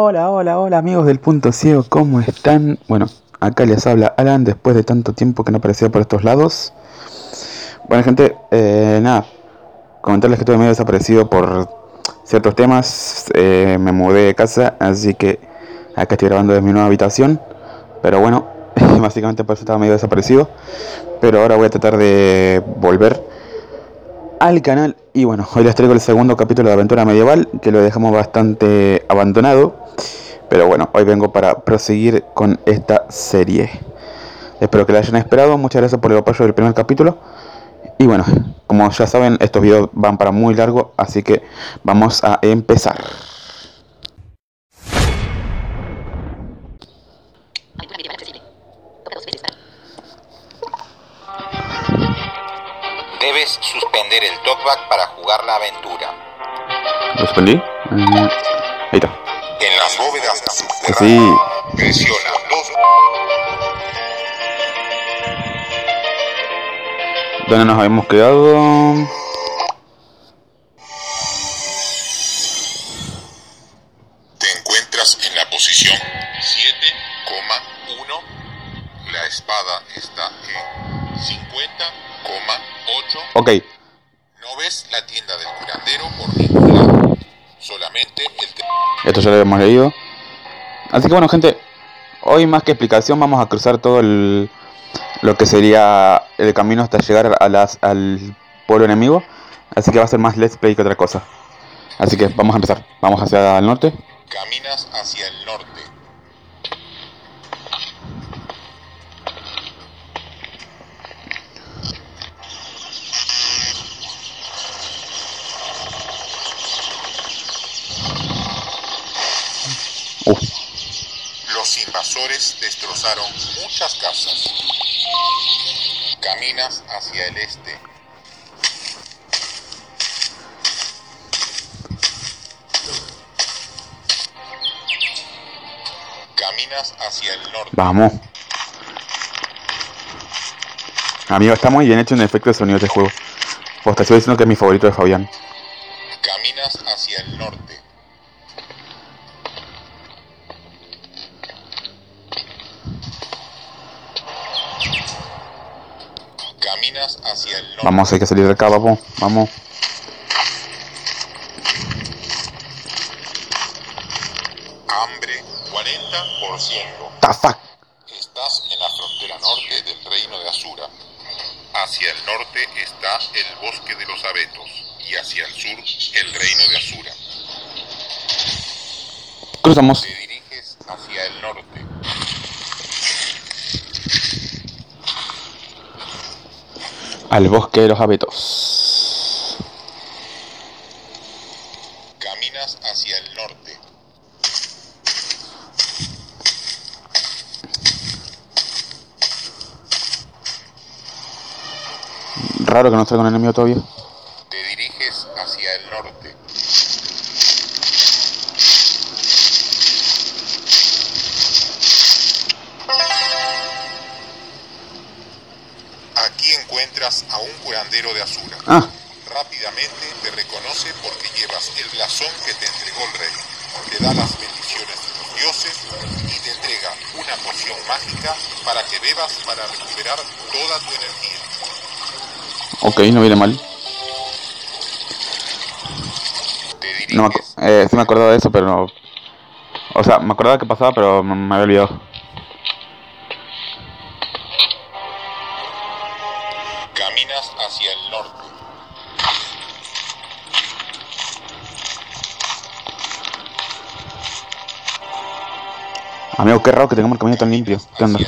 Hola, hola, hola amigos del punto ciego, ¿cómo están? Bueno, acá les habla Alan después de tanto tiempo que no aparecía por estos lados. Bueno gente, eh, nada, comentarles que estuve medio desaparecido por ciertos temas, eh, me mudé de casa, así que acá estoy grabando desde mi nueva habitación. Pero bueno, básicamente por eso estaba medio desaparecido. Pero ahora voy a tratar de volver al canal. Y bueno, hoy les traigo el segundo capítulo de Aventura Medieval, que lo dejamos bastante abandonado. Pero bueno, hoy vengo para proseguir con esta serie. Espero que la hayan esperado. Muchas gracias por el apoyo del primer capítulo. Y bueno, como ya saben, estos videos van para muy largo, así que vamos a empezar. Debes suspender el talkback para jugar la aventura. ¿Lo suspendí? Eh, ahí está. En las bóvedas Sí. subterráneas, presiona dos ¿Dónde nos habíamos quedado? Lo habíamos leído. Así que bueno, gente, hoy más que explicación vamos a cruzar todo el, lo que sería el camino hasta llegar a las, al pueblo enemigo. Así que va a ser más let's play que otra cosa. Así que vamos a empezar. Vamos hacia el norte. Caminas hacia el norte. Uf, Los invasores destrozaron muchas casas. Caminas hacia el este. Caminas hacia el norte. vamos. Amigo, está muy bien hecho en efecto de sonido de juego. Os te estoy diciendo que es mi favorito de Fabián. Caminas hacia el norte. Vamos, hay que salir de acá, vamos. Vamos. Hambre 40%. The fuck. Estás en la frontera norte del reino de Asura. Hacia el norte está el bosque de los abetos y hacia el sur el reino de Asura. Cruzamos. Te diriges hacia el norte. Al bosque de los abetos. Caminas hacia el norte. Raro que no salga un enemigo todavía. Te de Asura. Ah, Rápidamente te reconoce porque llevas el blasón que te entregó el rey. Te da las bendiciones de los dioses y te entrega una poción mágica para que bebas para recuperar toda tu energía. ok, no viene mal. No me eh, sí me acordaba de eso, pero no. O sea, me acordaba que pasaba, pero me, me había olvidado. Amigo, qué raro que tengamos el camino tan limpio. ¿Qué onda?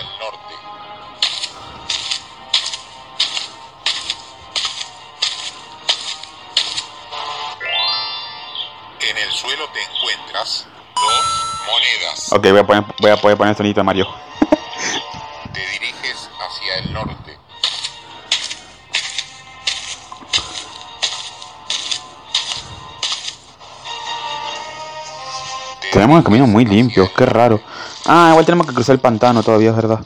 En el suelo te encuentras dos monedas. Ok, voy a poner, voy a poder poner el sonito de Mario. Te diriges hacia el norte. Te Tenemos el camino muy limpio, qué raro. Ah, igual tenemos que cruzar el pantano todavía, es verdad.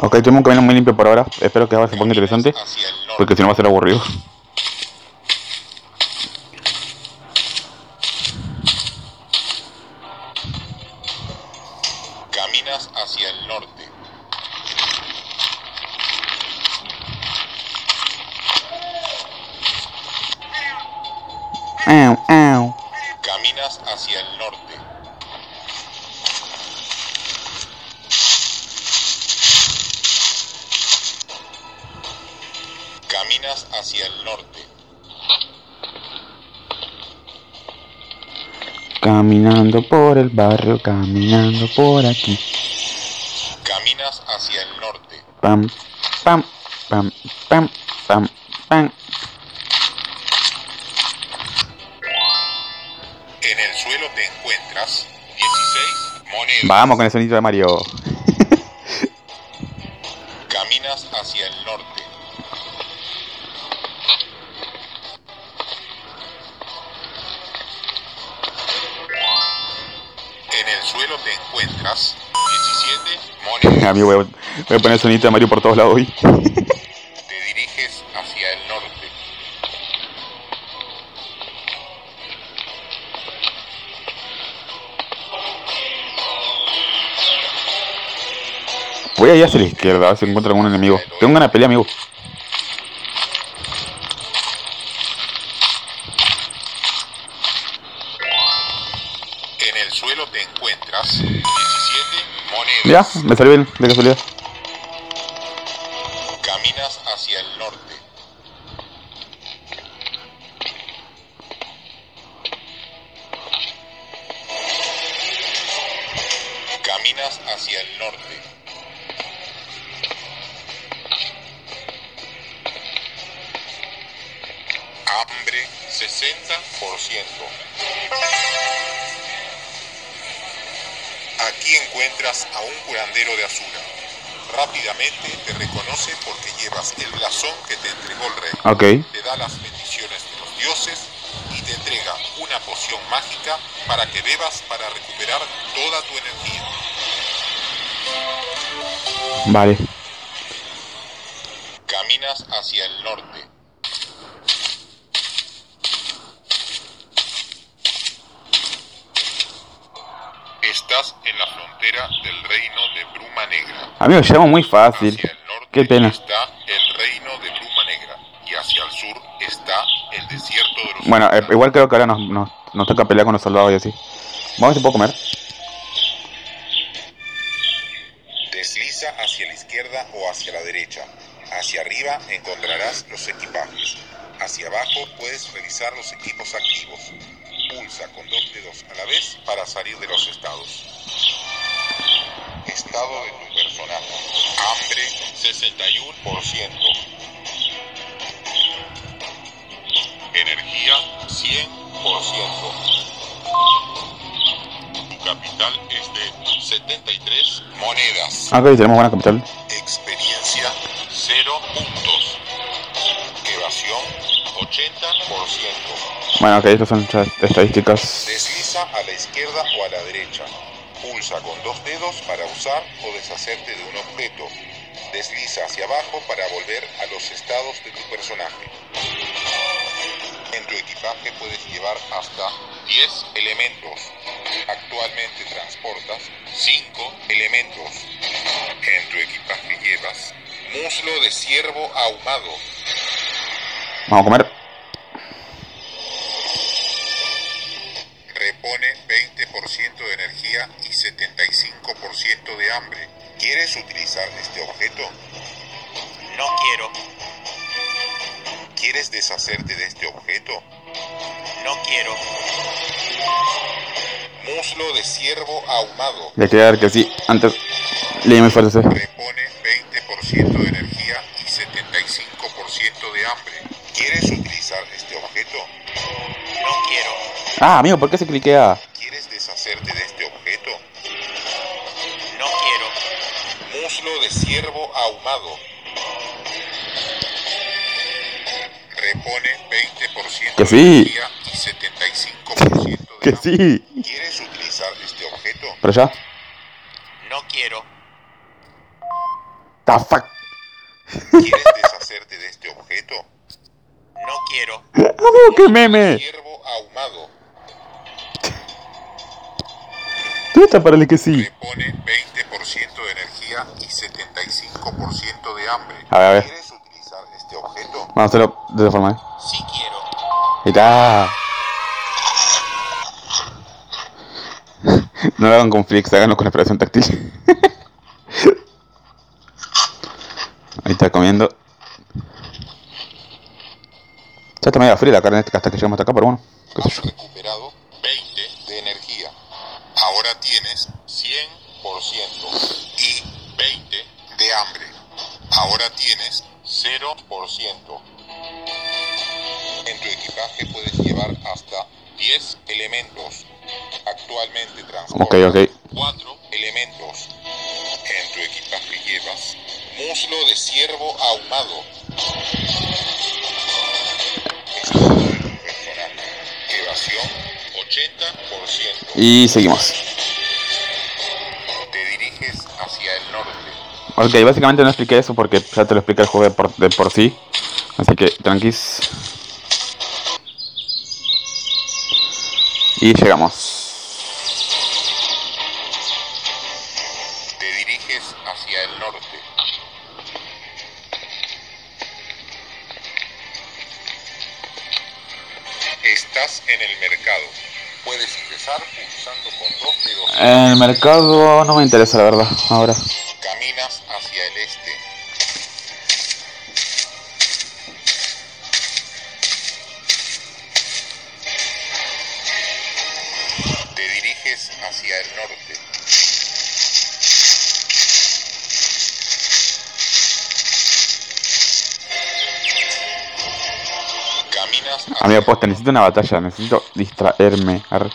Ok, tengo un camino muy limpio por ahora. Espero que ahora se ponga interesante. Porque si no va a ser aburrido. Caminas hacia el norte. Caminas hacia el norte. Hacia el norte. Caminando por el barrio, caminando por aquí. Caminas hacia el norte. Pam, pam, pam, pam, pam, pam. En el suelo te encuentras 16 monedas. Vamos con el sonido de Mario. Amigo, voy a, voy a poner el sonido de Mario por todos lados hoy. Te diriges hacia el norte. Voy allá hacia la izquierda, a ver si encuentro algún enemigo. Tengo una pelea, amigo. Ya, me salió bien, de casualidad. Entregó el rey. Ok. Te da las bendiciones de los dioses y te entrega una poción mágica para que bebas para recuperar toda tu energía. Vale. Caminas hacia el norte. Estás en la frontera del reino de Bruma Negra. Amigo, llegamos muy fácil. Hacia el norte Qué pena. está Bueno, eh, igual creo que ahora nos, nos, nos toca pelear con los soldados y así. Vamos a ver si puedo comer. Desliza hacia la izquierda o hacia la derecha. Hacia arriba encontrarás los equipajes. Hacia abajo puedes revisar los equipos activos. Pulsa con dos dedos a la vez para salir de los estados. Estado de tu personaje. Hambre 61%. Energía 100%. Tu capital es de 73 monedas. Ah, Ok, tenemos buena capital. Experiencia 0 puntos. Evasión 80%. Bueno, ok, estas son estadísticas. Desliza a la izquierda o a la derecha. Pulsa con dos dedos para usar o deshacerte de un objeto. Desliza hacia abajo para volver a los estados de tu personaje. Tu equipaje puedes llevar hasta 10 elementos. Actualmente transportas 5 elementos. En tu equipaje llevas muslo de ciervo ahumado, Vamos a comer. Dar que sí. Antes. Leí muy fuerte. Repone 20% de energía y 75% de hambre. ¿Quieres utilizar este objeto? no quiero, Ah, amigo, ¿por qué se cliquea? ¿Quieres deshacerte de este objeto? no quiero, Muslo de ciervo ahumado. repone 20% Que de sí. energía y 75% de Que hambre. sí. ¿Quieres utilizar este objeto? Pero ya. No quiero. The fuck. ¿Quieres deshacerte de este objeto? No quiero. Amigo, qué meme. Ciervo ahumado ¿Dónde está para el que sí? repone 20% de energía y 75% de hambre. A ver, a ver. ¿Quieres utilizar este objeto? Vamos a hacerlo de otra forma, ¿eh? Sí quiero. Está. No lo hagan con Flix, háganlo con exploración táctil. Ahí está comiendo. Ya está medio fría la carne hasta que llegamos hasta acá, pero bueno. qué Has recuperado 20 de energía. Ahora tienes 100% y 20 de hambre. Ahora tienes 0%. En tu equipaje puedes llevar hasta 10 elementos. Actualmente transportas Ok, ok. 4 elementos. En tu equipaje llevas muslo de ciervo ahumado. Estado. Evasión 80%. Y seguimos. Te diriges hacia el norte. Ok, básicamente no expliqué eso porque ya te lo explica el juego de por, de por sí. Así que tranquis. Y llegamos. El mercado no me interesa, la verdad, ahora. Caminas hacia el este. Te diriges hacia el norte. Caminas hacia Amigo, posta, necesito una batalla, necesito distraerme. Arre.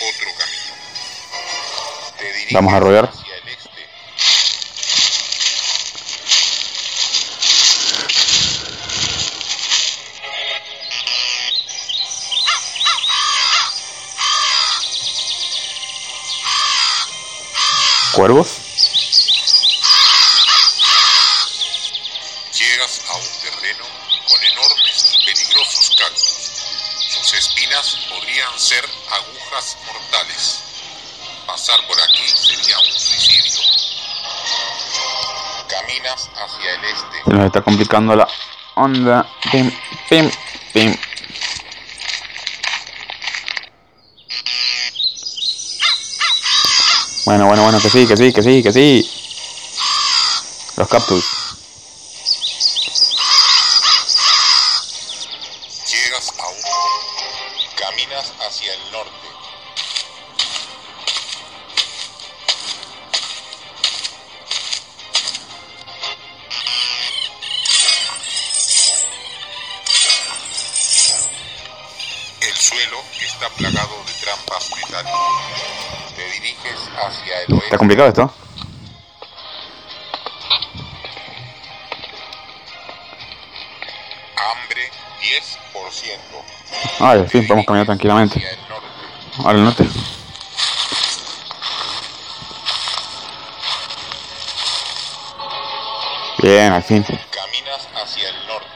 Otro camino. Te diriges Vamos a rodear. ¿Cuervos? Llegas a un terreno con enormes y peligrosos cactus. Sus espinas podrían ser agujas mortales. Pasar por aquí sería un suicidio. Caminas hacia el este. Se nos está complicando la onda. Pim, pim, pim. Bueno, bueno, bueno, que sí, que sí, que sí, que sí. Los cactus. Complicado esto. Hambre 10%. Ay, al fin podemos caminar tranquilamente. Hacia el norte. Al norte. Bien, al fin. Caminas hacia el norte.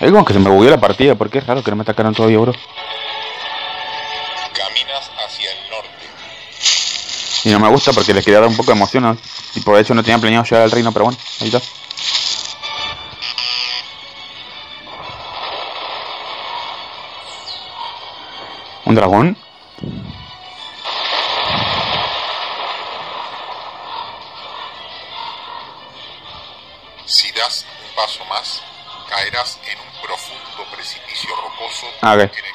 Es como que se me bugueó la partida, porque es raro que no me atacaron todavía, bro. Y no me gusta porque les quería dar un poco de emoción. Y por hecho no tenía planeado llegar al reino, pero bueno, ahí está. ¿Un dragón? das un paso más, caerás en un profundo precipicio rocoso Ah, ok. en el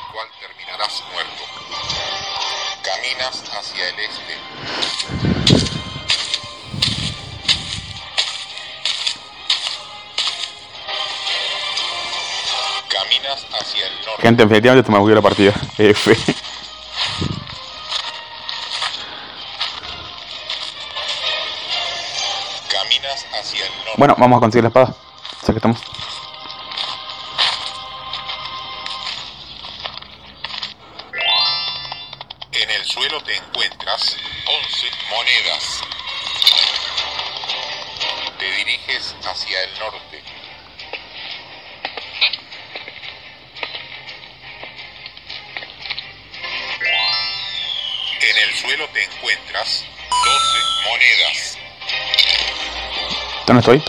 Gente, definitivamente se me bugueó la partida. F. Caminas hacia el norte. Bueno, vamos a conseguir la espada. Ya que estamos. En el suelo te encuentras 11 monedas. Te diriges hacia el norte. Suelo te encuentras 12 monedas. ¿Dónde estoy?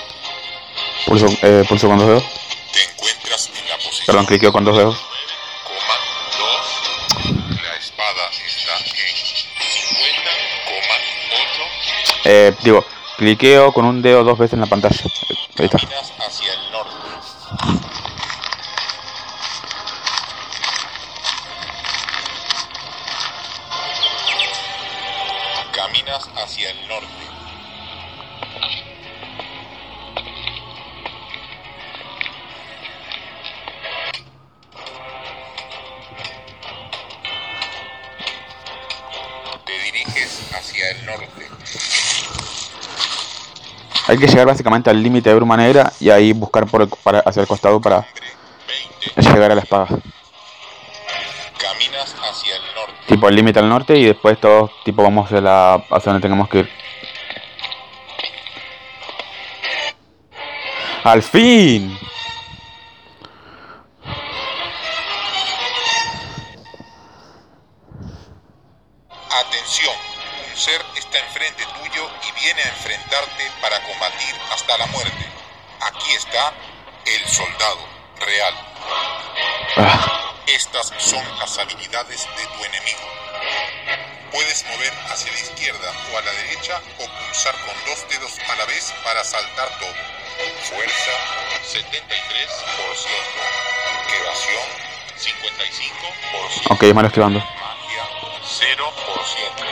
Pulso, eh, pulso con dos dedos. Te encuentras en la posición Perdón, cliqueo con dos dedos. 9,2. La espada está en 50,8. Eh, digo, cliqueo con un dedo dos veces en la pantalla. Ahí está. Hay que llegar básicamente al límite de bruma negra y ahí buscar por el- para, hacia el costado para Hombre 20. llegar a la espada. Caminas hacia el norte. Tipo el límite al norte y después todos tipo vamos hacia, la, hacia donde tengamos que ir. ¡Al fin! Atención, un ser está enfrente tuyo y viene a enfrentarte para combatir hasta la muerte. Aquí está el soldado real. Ah, Estas son las habilidades de tu enemigo. Puedes mover hacia la izquierda o a la derecha o pulsar con dos dedos a la vez para saltar todo. Fuerza 73%. Evasión 55%. ok, malo esquivando. Magia 0%.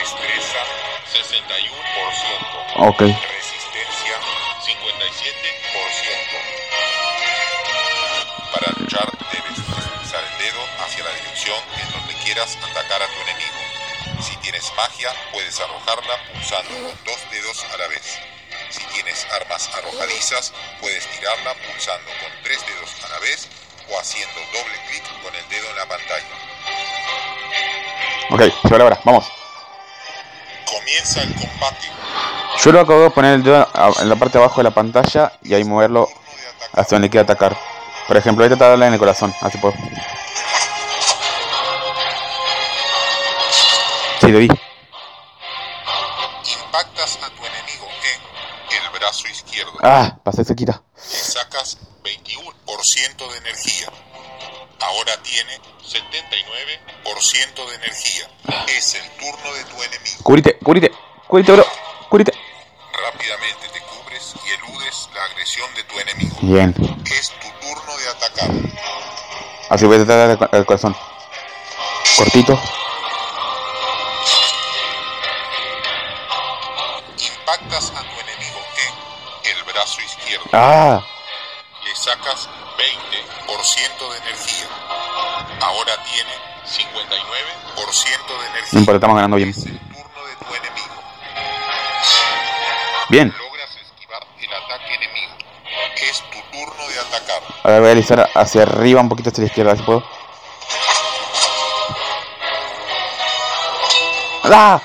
Destreza 61%. Ok. Resistencia 57%. Para luchar debes deslizar el dedo hacia la dirección en donde quieras atacar a tu enemigo. Si tienes magia, puedes arrojarla pulsando con dos dedos a la vez. Si tienes armas arrojadizas, puedes tirarla pulsando con tres dedos a la vez o haciendo doble clic con el dedo en la pantalla. Ok, llegó la hora, vamos. Comienza el combate. Yo lo acabo de poner el dedo en la parte de abajo de la pantalla y ahí moverlo hacia donde quiera atacar. Por ejemplo, ahorita está darle en el corazón, así puedo. Sí, le di. Impactas a tu enemigo en el brazo izquierdo. Ah, pasé cerquita. Le sacas 21% de energía. Ahora tiene 79% de energía. Es el turno de tu enemigo. Cubrite, cubrite, cubrite, bro. Cubrite. Rápidamente te cubres y eludes la agresión de tu enemigo. Bien. Es tu turno de atacar. Así voy a tratar el corazón. Cortito. Impactas a tu enemigo en el brazo izquierdo. Ah, Le sacas 20% de energía. Ahora tiene 59% de energía. no importa, estamos ganando bien. Es el turno de tu enemigo. Bien. Logras esquivar el ataque enemigo. Es tu turno de atacar. Ahora voy a alisar hacia arriba, un poquito hacia la izquierda, si puedo. ¡Ah!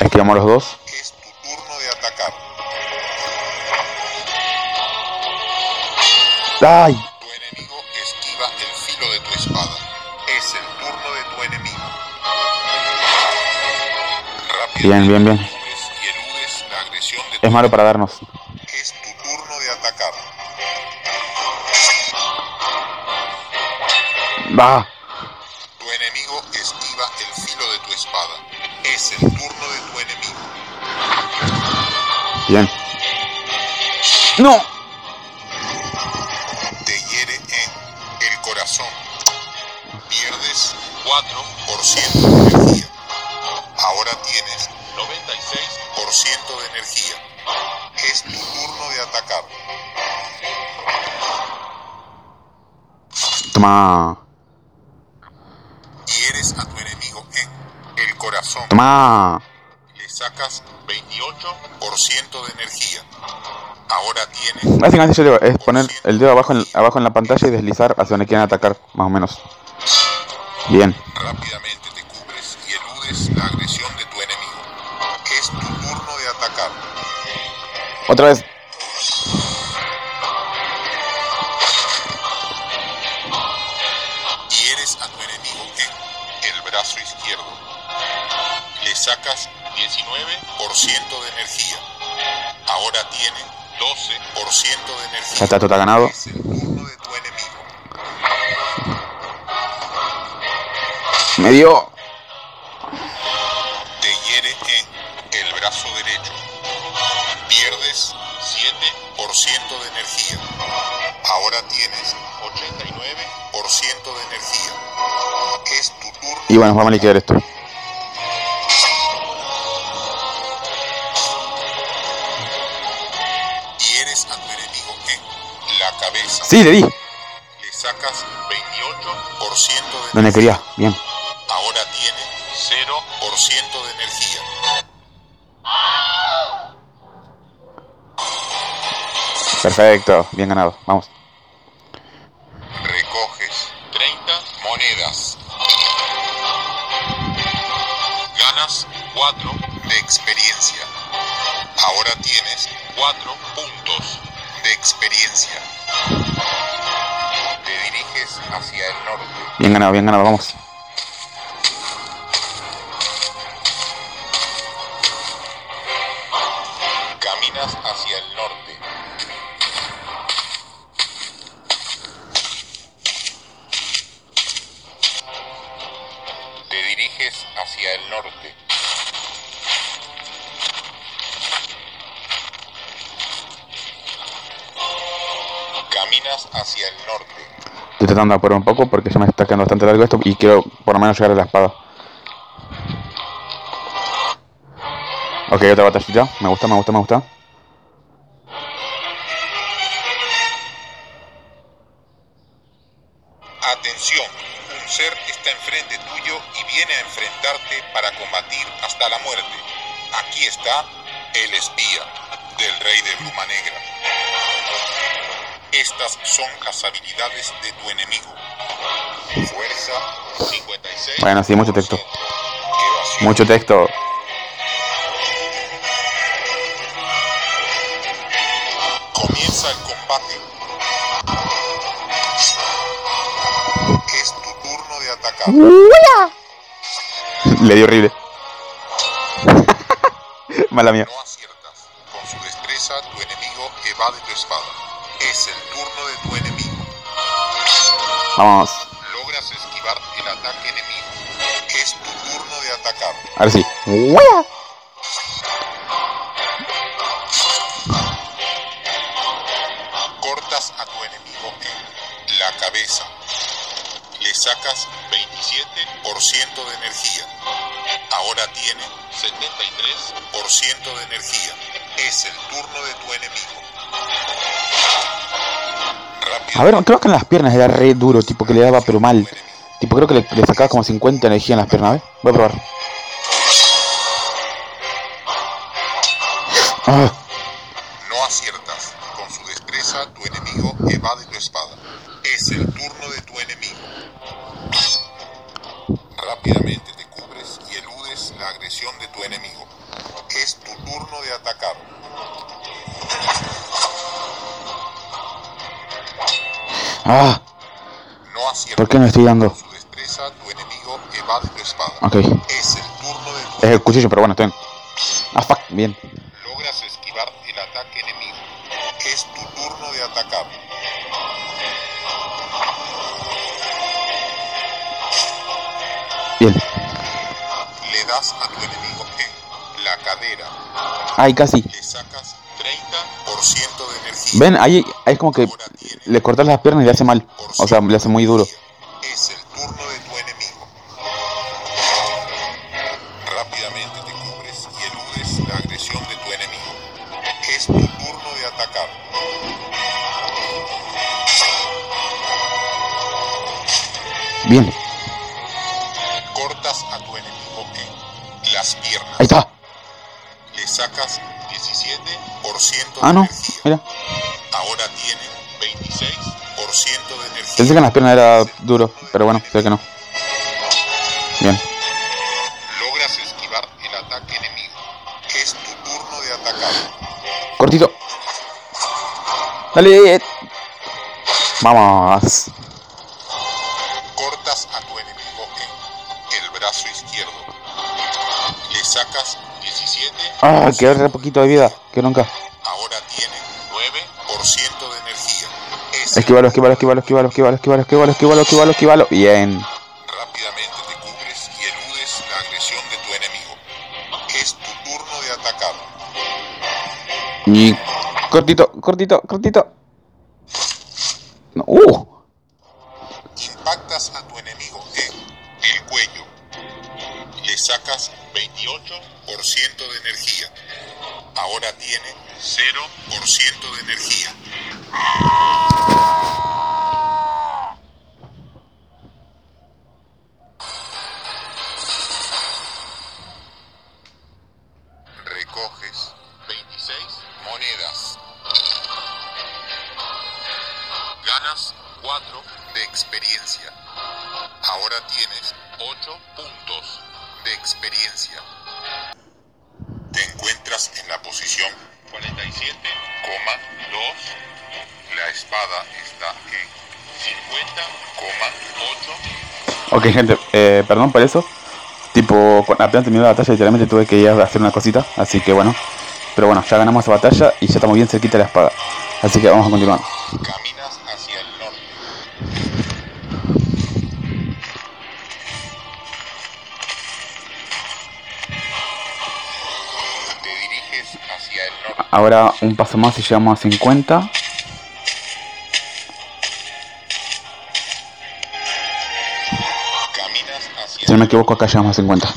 Esquivamos los dos. Es tu turno de atacar. ¡Ay! Tu enemigo esquiva el filo de tu espada. Es el turno de tu enemigo. Rápidamente Bien, bien, bien. la agresión de Es malo para darnos. Es tu turno de atacar. Va. Bien. ¡No! Te hiere en el corazón. Pierdes 4% de energía. Ahora tienes 96% de energía. Es tu turno de atacar. Toma. Hieres a tu enemigo en el corazón. Toma. Le sacas 28% de energía. Ahora tienes Básicamente yo es poner el dedo abajo en, abajo en la pantalla y deslizar hacia donde quieran atacar, más o menos. Bien. rápidamente te cubres y eludes la agresión de tu enemigo. Es tu turno de atacar. Otra vez. Hieres a tu enemigo en el brazo izquierdo. Le sacas 19% de energía. Ahora tiene 12% de energía. Ya está, está ganado. Es el de tu enemigo. Me dio. Te hiere en el brazo derecho. Pierdes 7% de energía. Ahora tienes 89% de energía. Es tu turno. Y bueno, vamos a liquidar esto. Sí, le di. Le sacas 28% de Donde quería. Bien. Ahora tiene 0% de energía. Perfecto. Bien ganado. Vamos. Bien ganado, bien ganado. Vamos. Caminas hacia el norte. Te diriges hacia el norte. Caminas hacia el norte. Estoy tratando de apurar un poco porque ya me está quedando bastante largo esto y quiero por lo menos llegar a la espada. Ok, otra batallita. Me gusta, me gusta, me gusta. Atención, un ser está enfrente tuyo y viene a enfrentarte para combatir hasta la muerte. Aquí está el espía del rey de Bruma Negra. Estas son las habilidades de tu enemigo. Fuerza 56. Bueno, sí, mucho texto. Mucho texto. Comienza el combate. Es tu turno de atacar. Le di horrible. Mala mía. No aciertas. Con su destreza, tu enemigo evade tu espada. Es el turno de tu enemigo. Vamos. Logras esquivar el ataque enemigo. Es tu turno de atacar. Ahora sí. Cortas a tu enemigo en la cabeza. Le sacas 27% de energía. Ahora tiene 73% de energía. Es el turno de tu enemigo. A ver, creo que en las piernas era re duro, tipo que le daba pero mal. Tipo, creo que le, le sacaba como 50 energía en las piernas, ¿ves? Voy a probar. Ah, ¿por qué me estoy dando? Ok. Es el turno de tu Es el cuchillo, pero bueno, está bien. Ah, fuck, bien. Logras esquivar el ataque enemigo. Es tu turno de atacar. Bien. Le das a tu enemigo en la cadera. Ay, casi. Le sacas 30% de energía. Ven, ahí, ahí es como que le cortas las piernas y le hace mal. O sea, le hace muy duro. Es el turno de tu enemigo. Rápidamente te cubres y eludes la agresión de tu enemigo. Es tu turno de atacar. Bien. Cortas a tu enemigo en las piernas. Ahí está. Le sacas 17% de Ah, no. energía. Mira. Pensé que en las piernas era duro, pero bueno, sé que no. Bien. Logras esquivar el ataque enemigo. Es tu turno de atacar. Cortito. Dale. Vamos. Cortas a tu enemigo en el brazo izquierdo. Le sacas 17. Ah, quedó re poquito de vida. Que nunca. Esquivalo, esquivalo, esquivalo, esquivalo, esquivalo, esquivalo, esquivalo, esquivalo, esquivalo, esquivalo. Bien. Rápidamente te cubres y eludes la agresión de tu enemigo. Es tu turno de atacar. Y cortito, cortito, cortito. No, uh. Impactas a tu enemigo en el cuello. Le sacas 28% de energía. Ahora tiene 0% de energía. Recoges 26 monedas. Ganas 4 de experiencia. Ahora tienes 8 puntos de experiencia. Encuentras en la posición 47,2. La espada está en 50,8. Ok, gente, eh, perdón por eso. Tipo, apenas terminó la batalla, literalmente tuve que ir a hacer una cosita. Así que bueno. Pero bueno, ya ganamos esa batalla y ya estamos bien cerquita de la espada. Así que vamos a continuar. Ahora un paso más y llegamos a 50. Caminas hacia Si no me equivoco, acá llegamos a 50.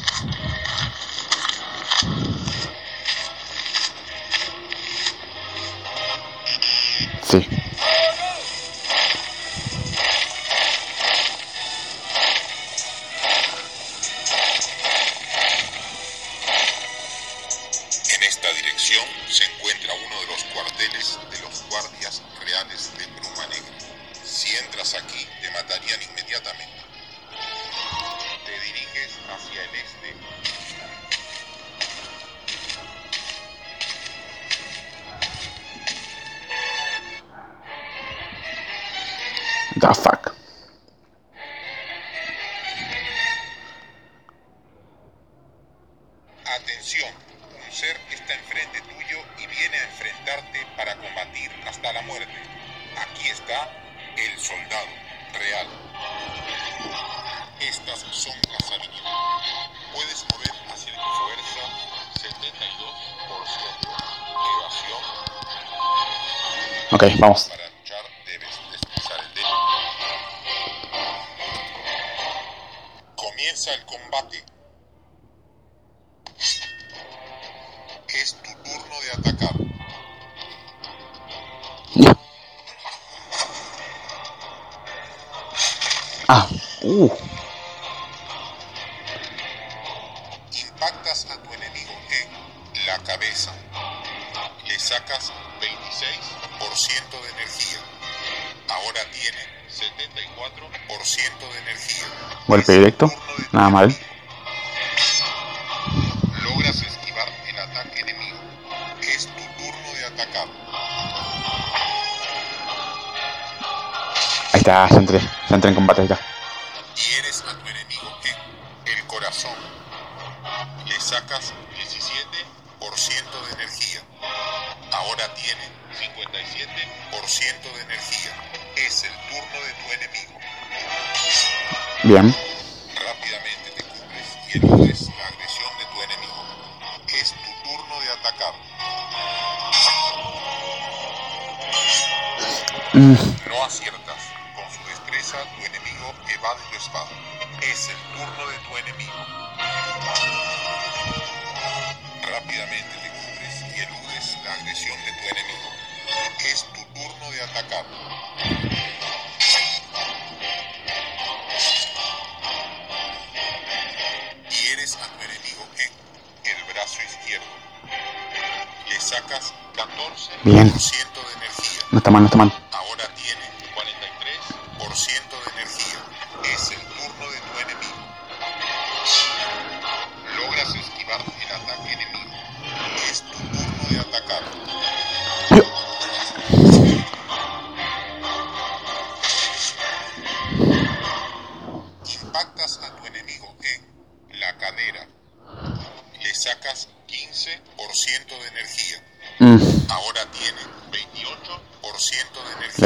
Guardias reales de Bruma Negra. Si entras aquí, te matarían inmediatamente. Te diriges hacia el este. Fuck. Ok, vamos. Comienza el combate. Es tu turno de atacar. Ah, uh. Impactas a tu enemigo en la cabeza. Le sacas 26% de energía. Ahora tiene 74% de energía. Golpe directo. Nada mal. Logras esquivar el ataque enemigo. Es tu turno de atacar. Ahí está, ya entré. Ya entré en combate, ahí está. Rápidamente te y eludes la agresión de tu enemigo. Es tu turno de atacar. No aciertas. Con su destreza, tu enemigo evade tu espada. Es el turno de tu enemigo. Rápidamente te cubres y eludes la agresión de tu enemigo. Es tu turno de atacar. Sacas 14% Bien. de energía. no está mal, no está mal.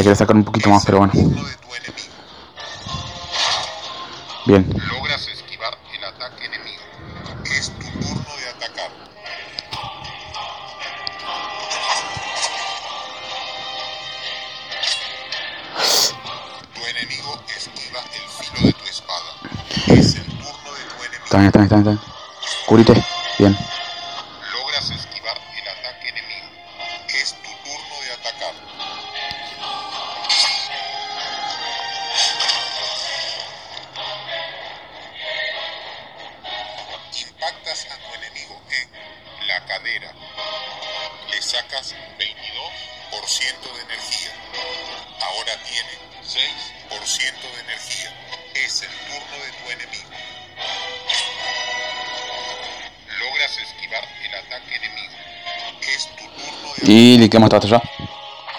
28% de energía. le quería sacar un poquito más, pero bueno. Bien. Logras esquivar el ataque enemigo. Es tu turno de atacar. Tu enemigo esquiva el filo de tu espada. Es el turno de tu enemigo. Está bien, está bien, está bien. está bien. De Y liquidamos esta batalla.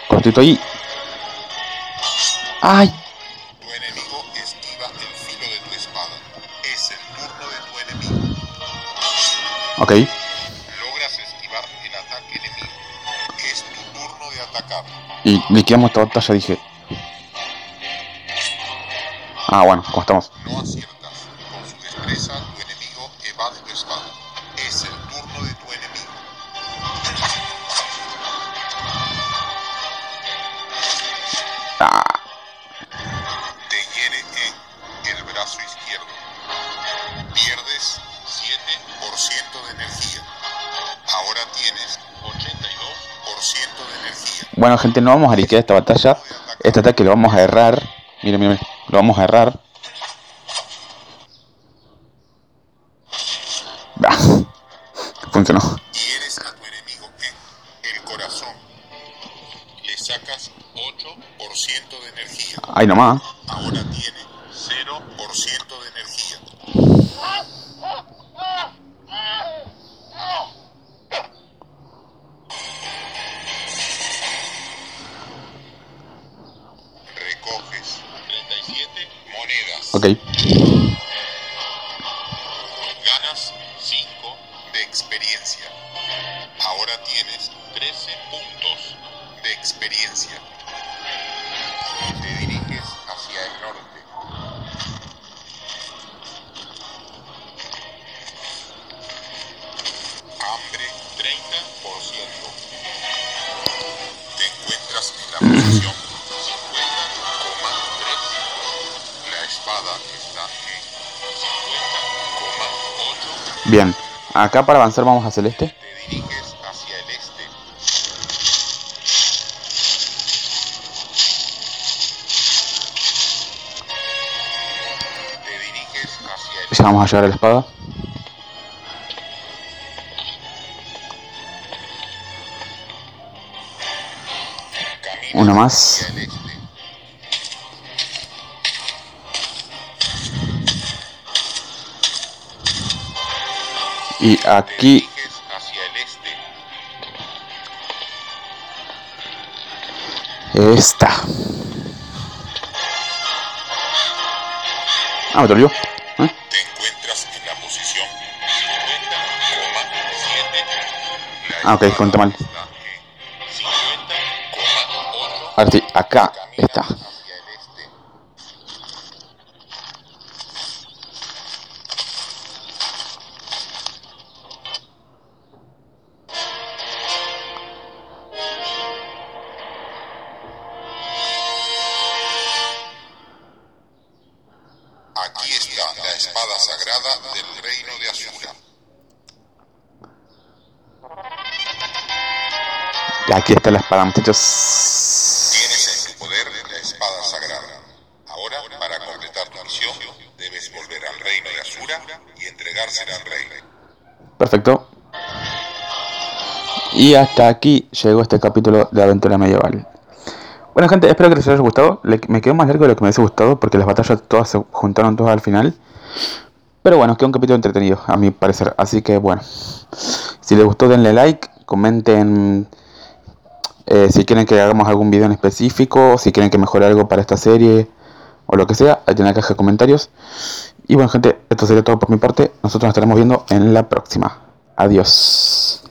Cortito ahí. ¡Ay! Tu enemigo esquiva el filo de tu espada. Es el turno de tu enemigo. Ok. Logras esquivar el ataque enemigo. Es tu turno de atacar. Y liquidamos esta batalla, dije. Ah, bueno, ¿cómo estamos? Brazo izquierdo. Pierdes 7% de energía. Ahora tienes 82% de energía. bueno, gente, no vamos a liquidar esta batalla. Este ataque lo vamos a errar. Miren, miren, lo vamos a errar. Bah, Funcionó. Hieres a tu enemigo en el corazón. Le sacas 8% de energía. Ahí nomás. Bien. Acá para avanzar vamos a celeste. Te diriges hacia el este. Te diriges hacia el Ya vamos a llegar a la espada. Una más. Y aquí está. Ah, me dolió. ¿Eh? Te encuentras en la posición 50,7. La Ah, ok, cuenta mal. está en 50,8. Ahora sí, acá está. Aquí está la espada, muchachos. Tienes en tu poder la espada sagrada. Ahora, para completar tu misión, debes volver al reino de Asura y entregársela al rey. Perfecto. Y hasta aquí llegó este capítulo de Aventura Medieval. Bueno gente, espero que les haya gustado. Me quedó más largo de lo que me hubiese gustado porque las batallas todas se juntaron todas al final. Pero bueno, quedó un capítulo entretenido, a mi parecer. Así que bueno, si les gustó denle like, comenten eh, si quieren que hagamos algún video en específico, si quieren que mejore algo para esta serie o lo que sea, ahí en la caja de comentarios. Y bueno gente, esto sería todo por mi parte. Nosotros nos estaremos viendo en la próxima. Adiós.